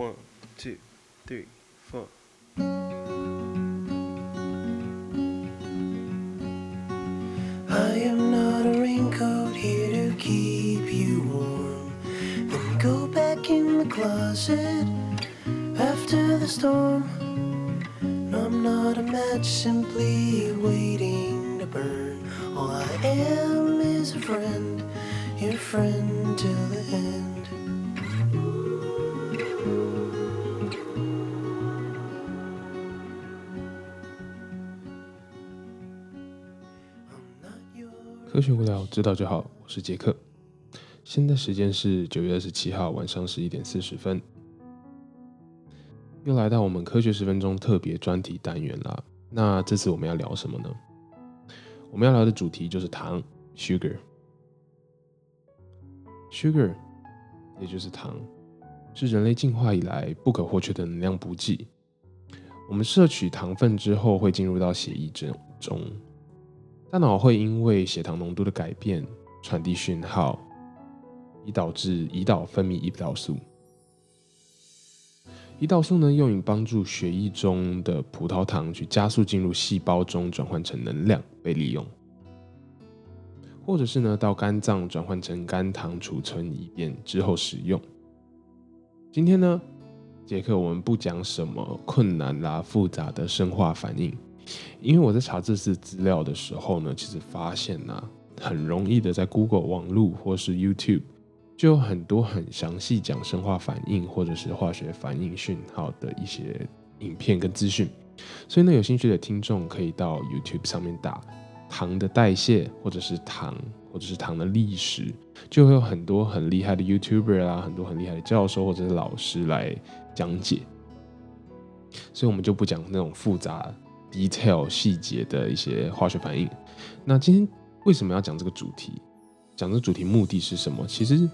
One, two, three, four. I am not a raincoat here to keep you warm. Then go back in the closet after the storm. No, I'm not a match simply waiting to burn. All I am is a friend, your friend till the end. 科学无聊，知道就好。我是杰克，现在时间是九月二十七号晚上十一点四十分，又来到我们科学十分钟特别专题单元啦。那这次我们要聊什么呢？我们要聊的主题就是糖 （sugar）。sugar 也就是糖，是人类进化以来不可或缺的能量补给。我们摄取糖分之后，会进入到血液中中，大脑会因为血糖浓度的改变传递讯号，以导致胰岛分泌胰岛素。胰岛素呢，用以帮助血液中的葡萄糖去加速进入细胞中，转换成能量被利用，或者是呢到肝脏转换成肝糖储存，以便之后使用。今天呢，杰克我们不讲什么困难啦、复杂的生化反应，因为我在查这次资料的时候呢，其实发现呢、很容易的在 Google 网络或是 YouTube 就有很多很详细讲生化反应或者是化学反应讯号的一些影片跟资讯，所以呢，有兴趣的听众可以到 YouTube 上面打糖的代谢，或者是糖，或者是糖的历史，就会有很多很厉害的 YouTuber 啦，很多很厉害的教授或者是老师来讲解。所以我们就不讲那种复杂 detail 细节的一些化学反应。那今天为什么要讲这个主题？讲这个主题目的是什么？其实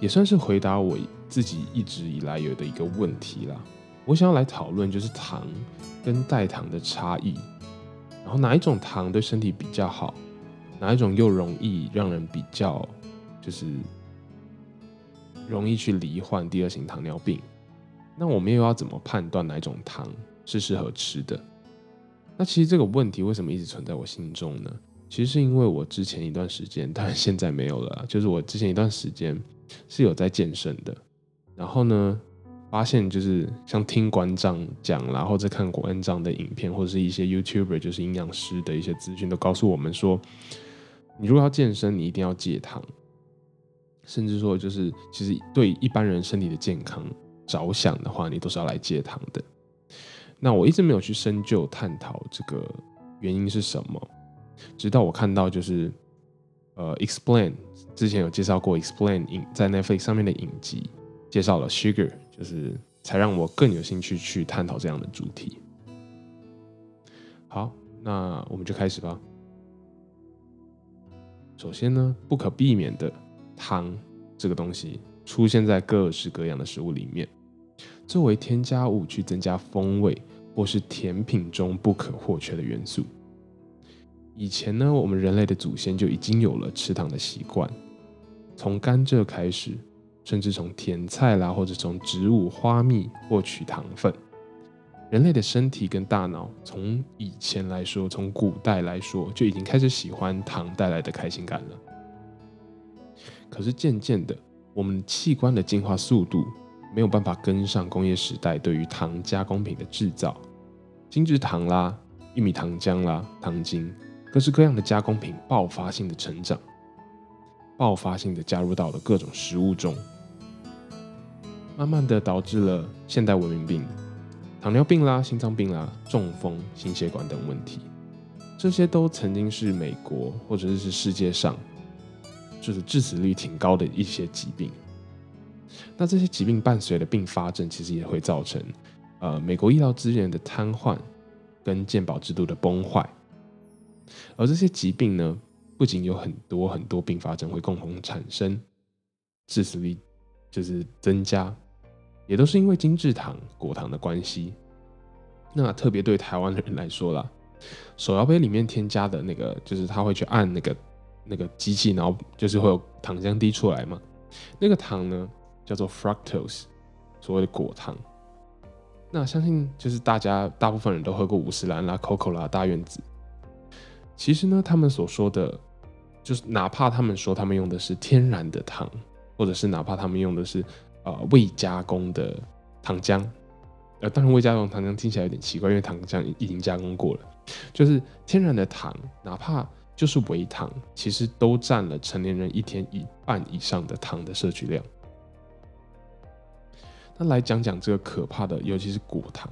也算是回答我自己一直以来有的一个问题啦。我想要来讨论就是糖跟代糖的差异，然后哪一种糖对身体比较好，哪一种又容易让人比较就是容易去罹患第二型糖尿病。那我们又要怎么判断哪一种糖是适合吃的？那其实这个问题为什么一直存在我心中呢？其实是因为我之前一段时间，当然现在没有了，就是我之前一段时间是有在健身的，然后呢，发现就是像听馆长讲啦，或者看馆长的影片，或者是一些 YouTuber，就是营养师的一些资讯，都告诉我们说，你如果要健身，你一定要戒糖，甚至说就是其实对一般人身体的健康着想的话，你都是要来戒糖的。那我一直没有去深究探讨这个原因是什么，直到我看到就是呃，Explain 之前有介绍过 Explain 影在 Netflix 上面的影集，介绍了 Sugar，就是才让我更有兴趣去探讨这样的主题。好，那我们就开始吧。首先呢，不可避免的糖这个东西出现在各式各样的食物里面，作为添加物去增加风味或是甜品中不可或缺的元素。以前呢，我们人类的祖先就已经有了吃糖的习惯，从甘蔗开始，甚至从甜菜啦，或者从植物花蜜获取糖分。人类的身体跟大脑从以前来说，从古代来说，就已经开始喜欢糖带来的开心感了。可是渐渐的，我们器官的进化速度没有办法跟上工业时代对于糖加工品的制造，精制糖啦、玉米糖浆啦、糖精，各式各样的加工品爆发性的成长，爆发性的加入到了各种食物中，慢慢的导致了现代文明病、糖尿病啦、心脏病啦、中风、心血管等问题。这些都曾经是美国或者是世界上就是致死率挺高的一些疾病。那这些疾病伴随的并发症，其实也会造成呃美国医疗资源的瘫痪跟健保制度的崩坏。而这些疾病呢，不仅有很多很多并发症会共同产生，致死率就是增加，也都是因为精制糖、果糖的关系。那特别对台湾的人来说啦，手摇杯里面添加的那个，就是他会去按那个那个机器，然后就是会有糖浆滴出来嘛。那个糖呢叫做 fructose，所谓的果糖。那相信就是大家大部分人都喝过五十兰啦、COCO 啦、大院子。其实呢，他们所说的，就是哪怕他们说他们用的是天然的糖，或者是哪怕他们用的是呃未加工的糖浆，呃，当然未加工糖浆听起来有点奇怪，因为糖浆已经加工过了。就是天然的糖，哪怕就是微糖，其实都占了成年人一天一半以上的糖的摄取量。那来讲讲这个可怕的，尤其是果糖。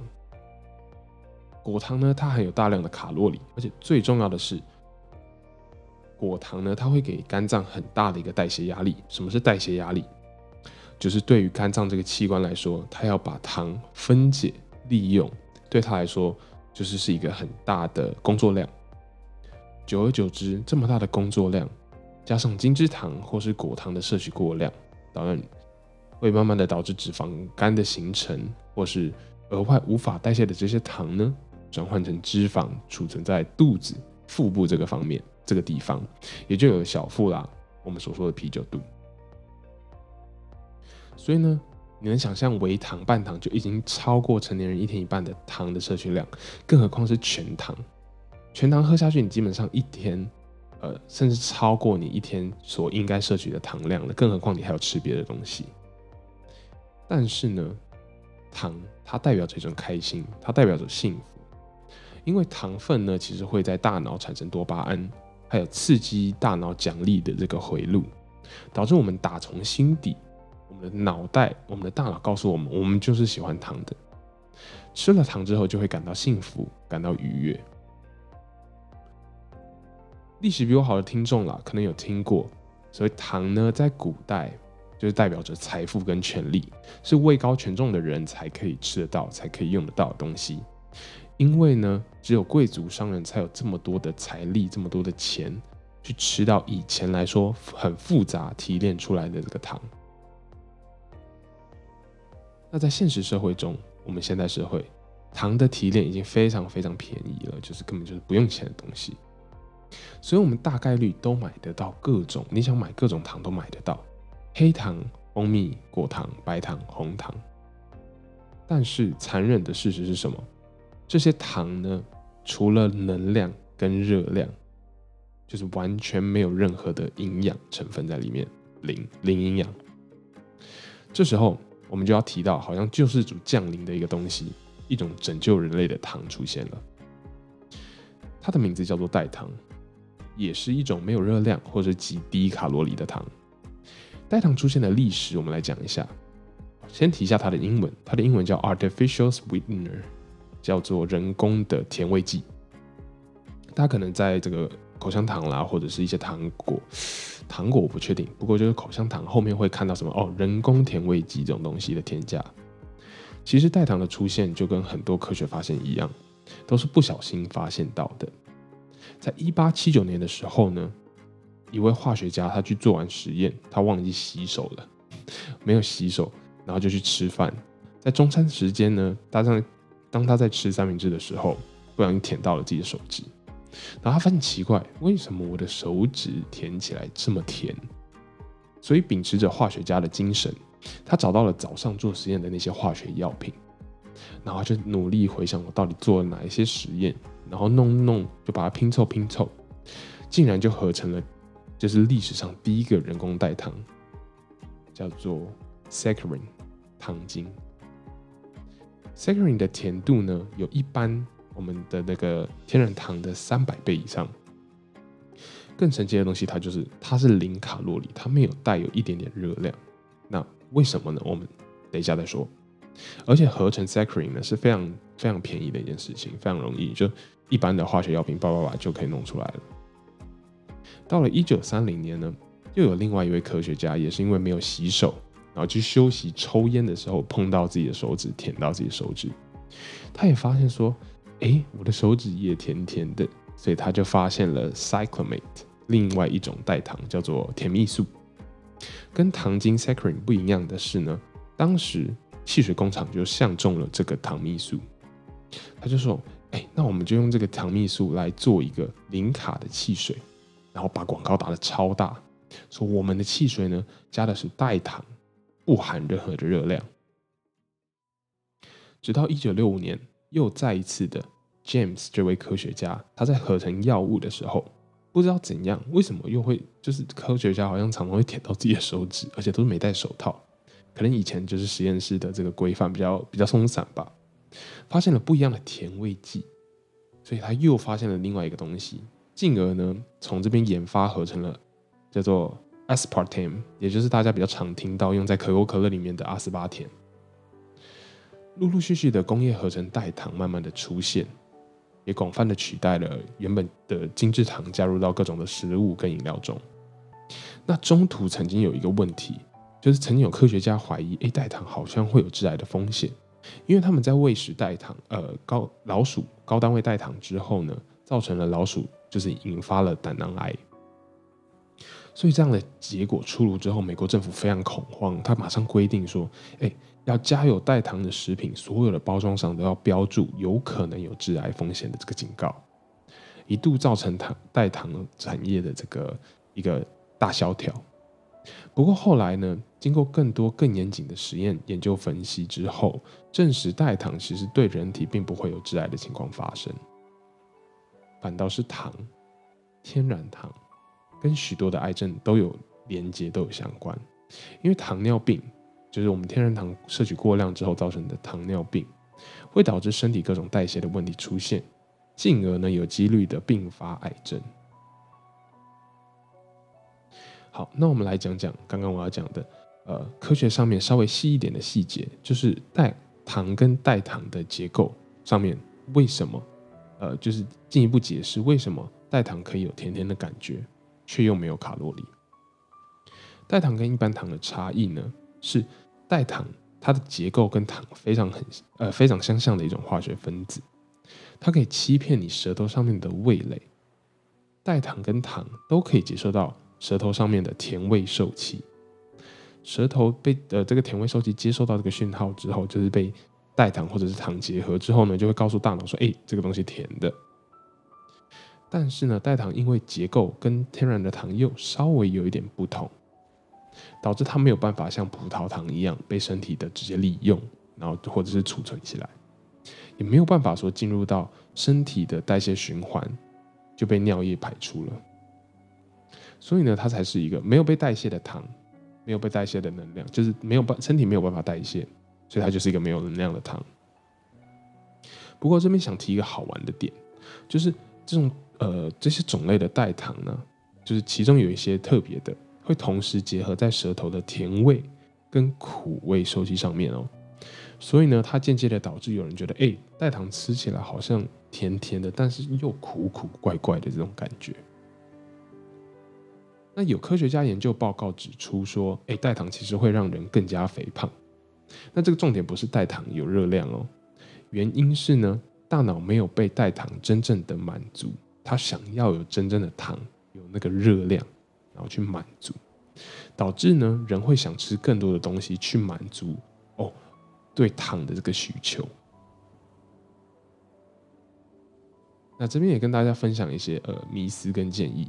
果糖呢，它含有大量的卡路里，而且最重要的是，果糖呢，它会给肝脏很大的一个代谢压力。什么是代谢压力？就是对于肝脏这个器官来说，它要把糖分解利用，对它来说就是是一个很大的工作量。久而久之，这么大的工作量，加上精制糖或是果糖的摄取过量，当然会慢慢的导致脂肪肝的形成，或是额外无法代谢的这些糖呢，转换成脂肪储存在肚子、腹部这个方面这个地方，也就有小腹啦，我们所说的啤酒肚。所以呢，你能想象微糖、半糖就已经超过成年人一天一半的糖的摄取量，更何况是全糖。全糖喝下去，你基本上一天，呃，甚至超过你一天所应该摄取的糖量了。更何况你还要吃别的东西。但是呢，糖它代表着一种开心，它代表着幸福，因为糖分呢，其实会在大脑产生多巴胺，还有刺激大脑奖励的这个回路，导致我们打从心底，我们的脑袋，我们的大脑告诉我们，我们就是喜欢糖的。吃了糖之后，就会感到幸福，感到愉悦。历史比我好的听众啦，可能有听过，所以糖呢，在古代就是代表着财富跟权力，是位高权重的人才可以吃得到、才可以用得到的东西。因为呢，只有贵族商人才有这么多的财力、这么多的钱，去吃到以前来说很复杂提炼出来的这个糖。那在现实社会中，我们现代社会，糖的提炼已经非常非常便宜了，就是根本就是不用钱的东西。所以，我们大概率都买得到各种你想买各种糖都买得到，黑糖、蜂蜜、果糖、白糖、红糖。但是，残忍的事实是什么？这些糖呢，除了能量跟热量，就是完全没有任何的营养成分在里面，零零营养。这时候，我们就要提到，好像救世主降临的一个东西，一种拯救人类的糖出现了。它的名字叫做代糖。也是一种没有热量或者极低卡路里的糖。代糖出现的历史，我们来讲一下。先提一下它的英文，它的英文叫 artificial sweetener，叫做人工的甜味剂。大家可能在这个口香糖啦，或者是一些糖果，糖果我不确定，不过就是口香糖后面会看到什么哦，人工甜味剂这种东西的添加。其实代糖的出现就跟很多科学发现一样，都是不小心发现到的。在一八七九年的时候呢，一位化学家他去做完实验，他忘记洗手了，没有洗手，然后就去吃饭。在中餐时间呢，搭上当他在吃三明治的时候，不小心舔到了自己的手指，然后他发现奇怪，为什么我的手指舔起来这么甜？所以秉持着化学家的精神，他找到了早上做实验的那些化学药品，然后就努力回想我到底做了哪一些实验。然后弄弄就把它拼凑拼凑，竟然就合成了，就是历史上第一个人工代糖，叫做 saccharin 糖精。saccharin 的甜度呢，有一般我们的那个天然糖的三百倍以上。更神奇的东西，它就是它是零卡路里，它没有带有一点点热量。那为什么呢？我们等一下再说。而且合成 saccharin 呢是非常非常便宜的一件事情，非常容易就。一般的化学药品，叭叭叭就可以弄出来了。到了一九三零年呢，又有另外一位科学家，也是因为没有洗手，然后去休息抽烟的时候碰到自己的手指，舔到自己的手指，他也发现说，哎，我的手指也甜甜的，所以他就发现了 cyclamate，另外一种代糖叫做甜蜜素。跟糖精 saccharin 不一样的是呢，当时汽水工厂就相中了这个糖蜜素，他就说。哎，那我们就用这个糖蜜素来做一个零卡的汽水，然后把广告打得超大，说我们的汽水呢加的是代糖，不含任何的热量。直到一九六五年，又再一次的 James 这位科学家，他在合成药物的时候，不知道怎样，为什么又会就是科学家好像常常会舔到自己的手指，而且都是没戴手套，可能以前就是实验室的这个规范比较比较松散吧，发现了不一样的甜味剂，所以他又发现了另外一个东西，进而呢从这边研发合成了叫做 aspartame，也就是大家比较常听到用在可口可乐里面的阿斯巴甜。陆陆续续的工业合成代糖慢慢的出现，也广泛的取代了原本的精制糖，加入到各种的食物跟饮料中。那中途曾经有一个问题，就是曾经有科学家怀疑，诶，代糖好像会有致癌的风险，因为他们在喂食代糖，呃，高老鼠高单位代糖之后呢，造成了老鼠就是引发了胆囊癌。所以这样的结果出炉之后，美国政府非常恐慌，他马上规定说，诶，要加有代糖的食品，所有的包装上都要标注有可能有致癌风险的这个警告，一度造成糖代糖产业的这个一个大萧条。不过后来呢，经过更多更严谨的实验研究分析之后，证实代糖其实对人体并不会有致癌的情况发生，反倒是糖，天然糖。跟许多的癌症都有连接，都有相关。因为糖尿病就是我们天然糖摄取过量之后造成的糖尿病，会导致身体各种代谢的问题出现，进而呢有几率的并发癌症。好，那我们来讲讲刚刚我要讲的，呃，科学上面稍微细一点的细节，就是代糖跟代糖的结构上面为什么，呃，就是进一步解释为什么代糖可以有甜甜的感觉。却又没有卡路里。代糖跟一般糖的差异呢，是代糖它的结构跟糖非常很呃非常相像的一种化学分子，它可以欺骗你舌头上面的味蕾。代糖跟糖都可以接受到舌头上面的甜味受器，舌头被呃这个甜味受器接收到这个讯号之后，就是被代糖或者是糖结合之后呢，就会告诉大脑说，哎，这个东西甜的。但是呢，代糖因为结构跟天然的糖又稍微有一点不同，导致它没有办法像葡萄糖一样被身体的直接利用，然后或者是储存起来，也没有办法说进入到身体的代谢循环就被尿液排出了。所以呢，它才是一个没有被代谢的糖，没有被代谢的能量，就是没有办身体没有办法代谢，所以它就是一个没有能量的糖。不过这边想提一个好玩的点，就是这种。呃，这些种类的代糖呢，就是其中有一些特别的，会同时结合在舌头的甜味跟苦味收集上面哦。所以呢，它间接的导致有人觉得，哎，代糖吃起来好像甜甜的，但是又苦苦怪怪的这种感觉。那有科学家研究报告指出说，哎，代糖其实会让人更加肥胖。那这个重点不是代糖有热量哦，原因是呢，大脑没有被代糖真正的满足。他想要有真正的糖，有那个热量，然后去满足，导致呢人会想吃更多的东西去满足哦对糖的这个需求。那这边也跟大家分享一些呃迷思跟建议，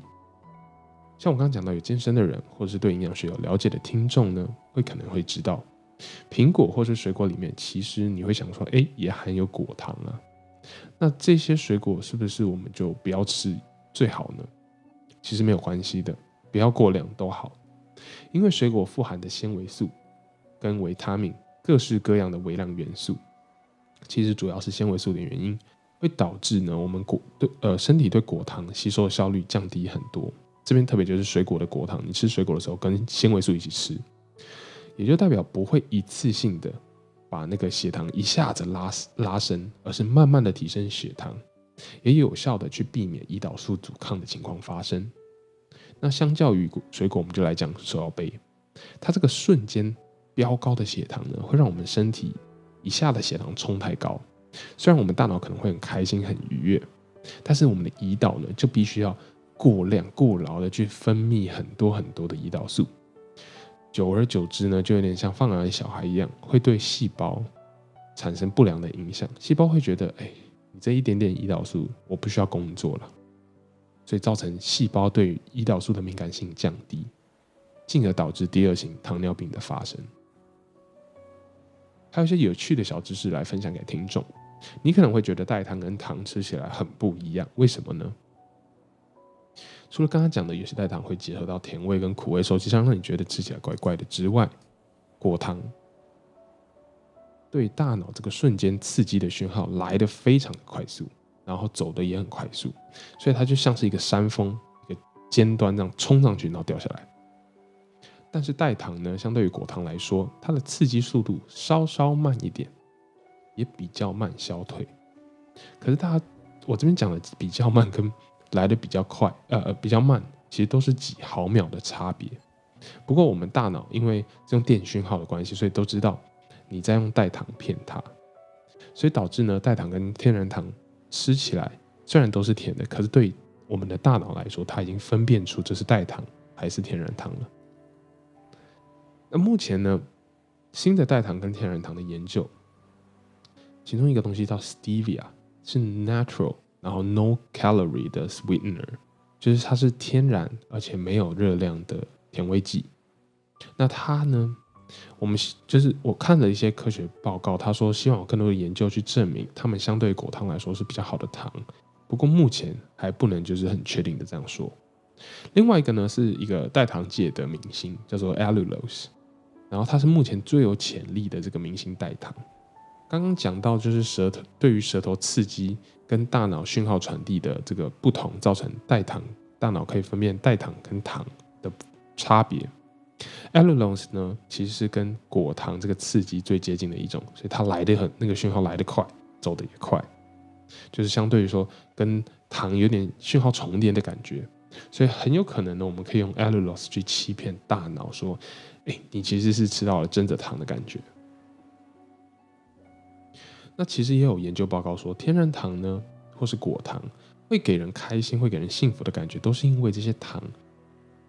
像我刚刚讲到有健身的人，或是对营养学有了解的听众呢，会可能会知道，苹果或是水果里面，其实你会想说，哎，也含有果糖啊。那这些水果是不是我们就不要吃最好呢？其实没有关系的，不要过量都好，因为水果富含的纤维素跟维他命各式各样的微量元素，其实主要是纤维素的原因，会导致呢我们果对呃身体对果糖吸收的效率降低很多。这边特别就是水果的果糖，你吃水果的时候跟纤维素一起吃，也就代表不会一次性的。把那个血糖一下子拉拉升，而是慢慢的提升血糖，也有效的去避免胰岛素阻抗的情况发生。那相较于水果，我们就来讲手摇杯，它这个瞬间飙高的血糖呢，会让我们身体一下的血糖冲太高。虽然我们大脑可能会很开心很愉悦，但是我们的胰岛呢，就必须要过量过劳的去分泌很多很多的胰岛素。久而久之呢，就有点像放养的小孩一样，会对细胞产生不良的影响。细胞会觉得，哎，你这一点点胰岛素，我不需要工作了，所以造成细胞对胰岛素的敏感性降低，进而导致第二型糖尿病的发生。还有一些有趣的小知识来分享给听众。你可能会觉得代糖跟糖吃起来很不一样，为什么呢？除了刚刚讲的有些代糖会结合到甜味跟苦味，实际上让你觉得吃起来怪怪的之外，果糖对大脑这个瞬间刺激的讯号来得非常快速，然后走的也很快速，所以它就像是一个山峰，一个尖端这样冲上去，然后掉下来。但是代糖呢，相对于果糖来说，它的刺激速度稍稍慢一点，也比较慢消退。可是大家，我这边讲的比较慢跟来的比较快，呃，比较慢，其实都是几毫秒的差别。不过我们大脑因为这种电讯号的关系，所以都知道你在用代糖骗它，所以导致呢，代糖跟天然糖吃起来虽然都是甜的，可是对我们的大脑来说，它已经分辨出这是代糖还是天然糖了。那目前呢，新的代糖跟天然糖的研究，其中一个东西叫 stevia，是 natural，然后 no calorie 的 sweetener，就是它是天然而且没有热量的甜味剂。那它呢，我们就是我看了一些科学报告，他说希望有更多的研究去证明，它们相对果糖来说是比较好的糖。不过目前还不能就是很确定的这样说。另外一个呢，是一个代糖界的明星，叫做 allulose。然后它是目前最有潜力的这个明星代糖。刚刚讲到就是舌头对于舌头刺激跟大脑讯号传递的这个不同，造成代糖大脑可以分辨代糖跟糖的差别。Allulose 呢，其实是跟果糖这个刺激最接近的一种，所以它来的很那个讯号来得快，走的也快，就是相对于说跟糖有点讯号重叠的感觉，所以很有可能呢，我们可以用 Allulose 去欺骗大脑说。哎，你其实是吃到了真的糖的感觉。那其实也有研究报告说，天然糖呢，或是果糖，会给人开心、会给人幸福的感觉，都是因为这些糖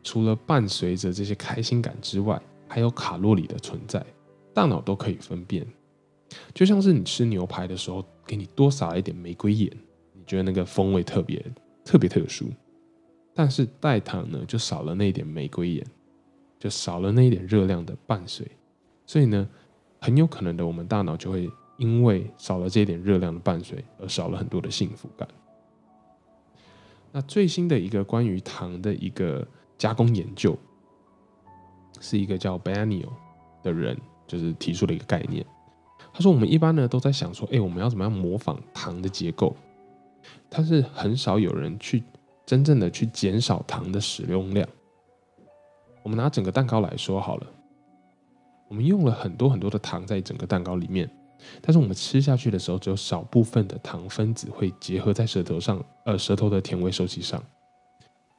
除了伴随着这些开心感之外，还有卡路里的存在，大脑都可以分辨。就像是你吃牛排的时候，给你多撒了一点玫瑰盐，你觉得那个风味特别特别特殊，但是代糖呢，就少了那一点玫瑰盐。就少了那一点热量的伴随，所以呢，很有可能的，我们大脑就会因为少了这一点热量的伴随，而少了很多的幸福感。那最新的一个关于糖的一个加工研究，是一个叫 b a n i o 的人，就是提出了一个概念。他说，我们一般呢都在想说，哎，我们要怎么样模仿糖的结构？但是很少有人去真正的去减少糖的使用量。我们拿整个蛋糕来说好了，我们用了很多很多的糖在整个蛋糕里面，但是我们吃下去的时候，只有少部分的糖分子会结合在舌头上，呃，舌头的甜味受器上，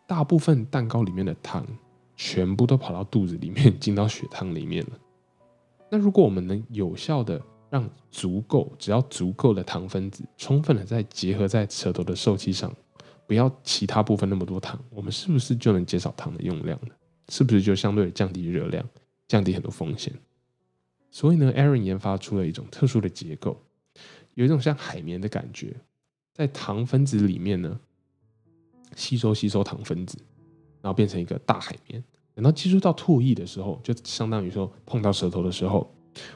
大部分蛋糕里面的糖全部都跑到肚子里面，进到血糖里面了。那如果我们能有效的让足够，只要足够的糖分子充分的再结合在舌头的受器上，不要其他部分那么多糖，我们是不是就能减少糖的用量呢？是不是就相对降低热量，降低很多风险？所以呢，Aaron 研发出了一种特殊的结构，有一种像海绵的感觉，在糖分子里面呢，吸收吸收糖分子，然后变成一个大海绵。等到接触到唾液的时候，就相当于说碰到舌头的时候，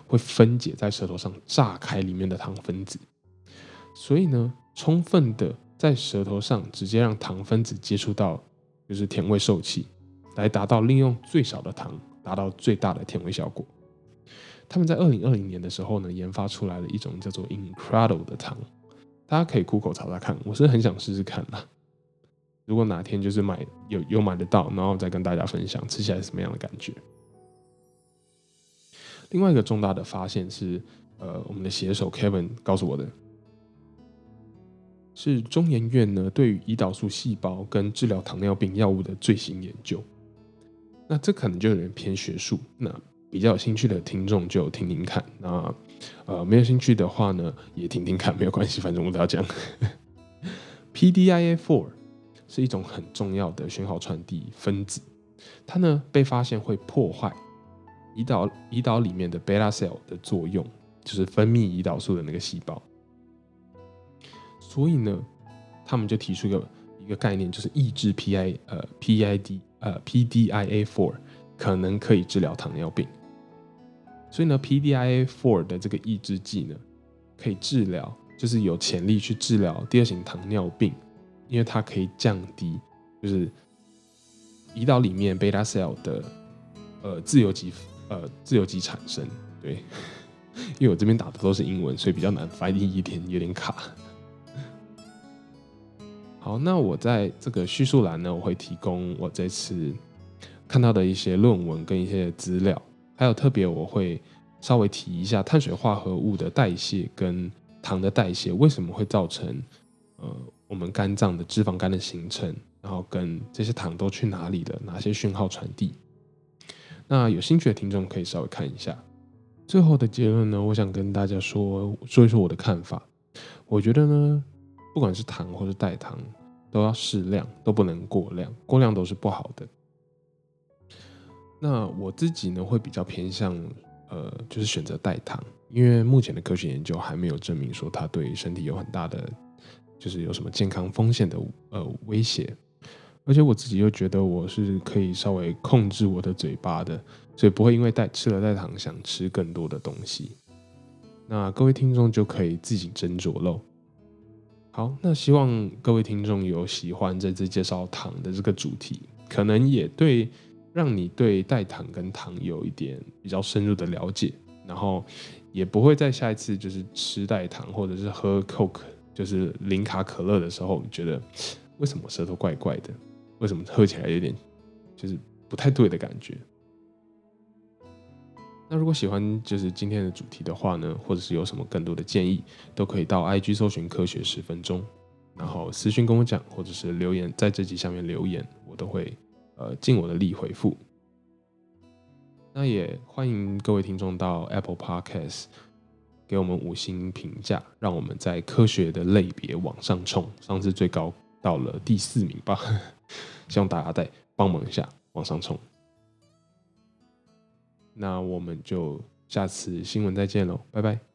会分解在舌头上，炸开里面的糖分子。所以呢，充分的在舌头上直接让糖分子接触到，就是甜味受器。来达到利用最少的糖，达到最大的甜味效果。他们在二零二零年的时候呢，研发出来了一种叫做 Incredible 的糖，大家可以苦口查查看。我是很想试试看啦。如果哪天就是买有有买得到，然后再跟大家分享吃起来什么样的感觉。另外一个重大的发现是，呃，我们的写手 Kevin 告诉我的。是中研院呢对于胰岛素细胞跟治疗糖尿病药物的最新研究。那这可能就有点偏学术，那比较有兴趣的听众就听听看，那呃没有兴趣的话呢，也听听看，没有关系，反正我都要讲。PDIa four 是一种很重要的讯号传递分子，它呢被发现会破坏胰岛胰岛里面的 beta cell 的作用，就是分泌胰岛素的那个细胞。所以呢，他们就提出一个一个概念，就是抑制 PI 呃 PID。呃 P D I a four 可能可以治疗糖尿病。所以呢，PDIA four 的这个抑制剂呢，可以治疗，就是有潜力去治疗第二型糖尿病，因为它可以降低就是胰岛里面 beta cell 的呃自由基呃自由基产生。对，因为我这边打的都是英文，所以比较难翻译一点，有点卡。好，那我在这个叙述栏呢，我会提供我这次看到的一些论文跟一些资料，还有特别我会稍微提一下碳水化合物的代谢跟糖的代谢为什么会造成呃我们肝脏的脂肪肝的形成，然后跟这些糖都去哪里了，哪些讯号传递。那有兴趣的听众可以稍微看一下。最后的结论呢，我想跟大家说说一说我的看法。我觉得呢。不管是糖或是代糖，都要适量，都不能过量，过量都是不好的。那我自己呢，会比较偏向，呃，就是选择代糖，因为目前的科学研究还没有证明说它对身体有很大的，就是有什么健康风险的呃威胁。而且我自己又觉得我是可以稍微控制我的嘴巴的，所以不会因为代吃了代糖想吃更多的东西。那各位听众就可以自己斟酌喽。好，那希望各位听众有喜欢这次介绍糖的这个主题，可能也对让你对代糖跟糖有一点比较深入的了解，然后也不会在下一次就是吃代糖或者是喝 Coke 就是零卡可乐的时候，觉得为什么舌头怪怪的，为什么喝起来有点就是不太对的感觉。那如果喜欢就是今天的主题的话呢，或者是有什么更多的建议，都可以到 IG 搜寻科学十分钟，然后私信跟我讲，或者是留言在这集下面留言，我都会呃尽我的力回复。那也欢迎各位听众到 Apple Podcast 给我们五星评价，让我们在科学的类别往上冲，上次最高到了第四名吧，希望大家再帮忙一下往上冲。那我们就下次新闻再见喽，拜拜。